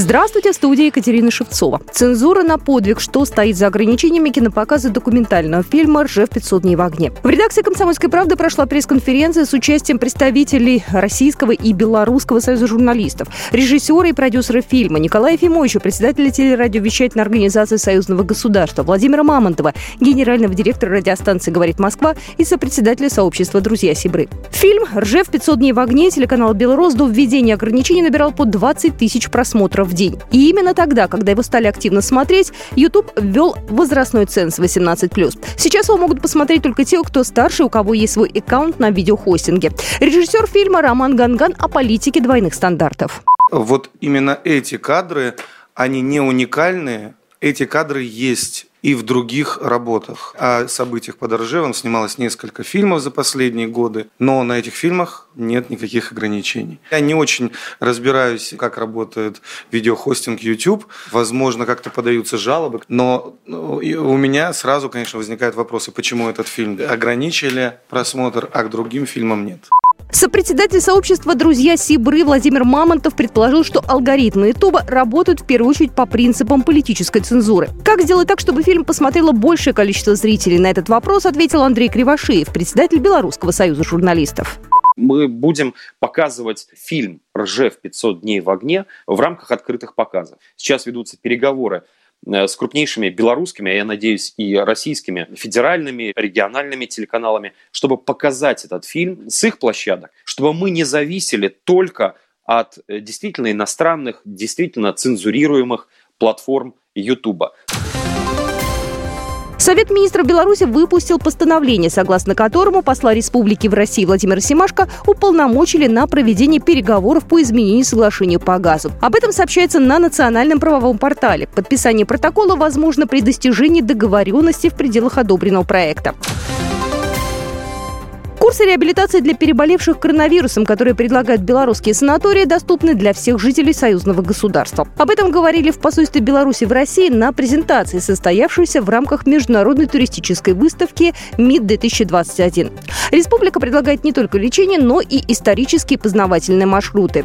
Здравствуйте, в студии Екатерина Шевцова. Цензура на подвиг. Что стоит за ограничениями кинопоказа документального фильма «Ржев 500 дней в огне». В редакции «Комсомольской правды» прошла пресс-конференция с участием представителей Российского и Белорусского союза журналистов, режиссера и продюсера фильма Николая Ефимовича, председателя телерадиовещательной организации Союзного государства Владимира Мамонтова, генерального директора радиостанции «Говорит Москва» и сопредседателя сообщества «Друзья Сибры». Фильм «Ржев 500 дней в огне» телеканал «Белрос» до введения ограничений набирал по 20 тысяч просмотров в день. И именно тогда, когда его стали активно смотреть, YouTube ввел возрастной ценз 18+. Сейчас его могут посмотреть только те, кто старше, у кого есть свой аккаунт на видеохостинге. Режиссер фильма Роман Ганган о политике двойных стандартов. Вот именно эти кадры, они не уникальные, эти кадры есть и в других работах. О событиях под Ржевом снималось несколько фильмов за последние годы, но на этих фильмах нет никаких ограничений. Я не очень разбираюсь, как работает видеохостинг YouTube. Возможно, как-то подаются жалобы, но ну, у меня сразу, конечно, возникают вопросы, почему этот фильм ограничили просмотр, а к другим фильмам нет. Сопредседатель сообщества «Друзья Сибры» Владимир Мамонтов предположил, что алгоритмы Ютуба работают в первую очередь по принципам политической цензуры. Как сделать так, чтобы фильм посмотрело большее количество зрителей? На этот вопрос ответил Андрей Кривошеев, председатель Белорусского союза журналистов мы будем показывать фильм «Ржев 500 дней в огне» в рамках открытых показов. Сейчас ведутся переговоры с крупнейшими белорусскими, а я надеюсь, и российскими федеральными, региональными телеканалами, чтобы показать этот фильм с их площадок, чтобы мы не зависели только от э, действительно иностранных, действительно цензурируемых платформ YouTube. Совет министров Беларуси выпустил постановление, согласно которому посла республики в России Владимира Семашко уполномочили на проведение переговоров по изменению соглашения по газу. Об этом сообщается на национальном правовом портале. Подписание протокола возможно при достижении договоренности в пределах одобренного проекта. Курсы реабилитации для переболевших коронавирусом, которые предлагают белорусские санатории, доступны для всех жителей союзного государства. Об этом говорили в посольстве Беларуси в России на презентации, состоявшейся в рамках международной туристической выставки МИД-2021. Республика предлагает не только лечение, но и исторические познавательные маршруты.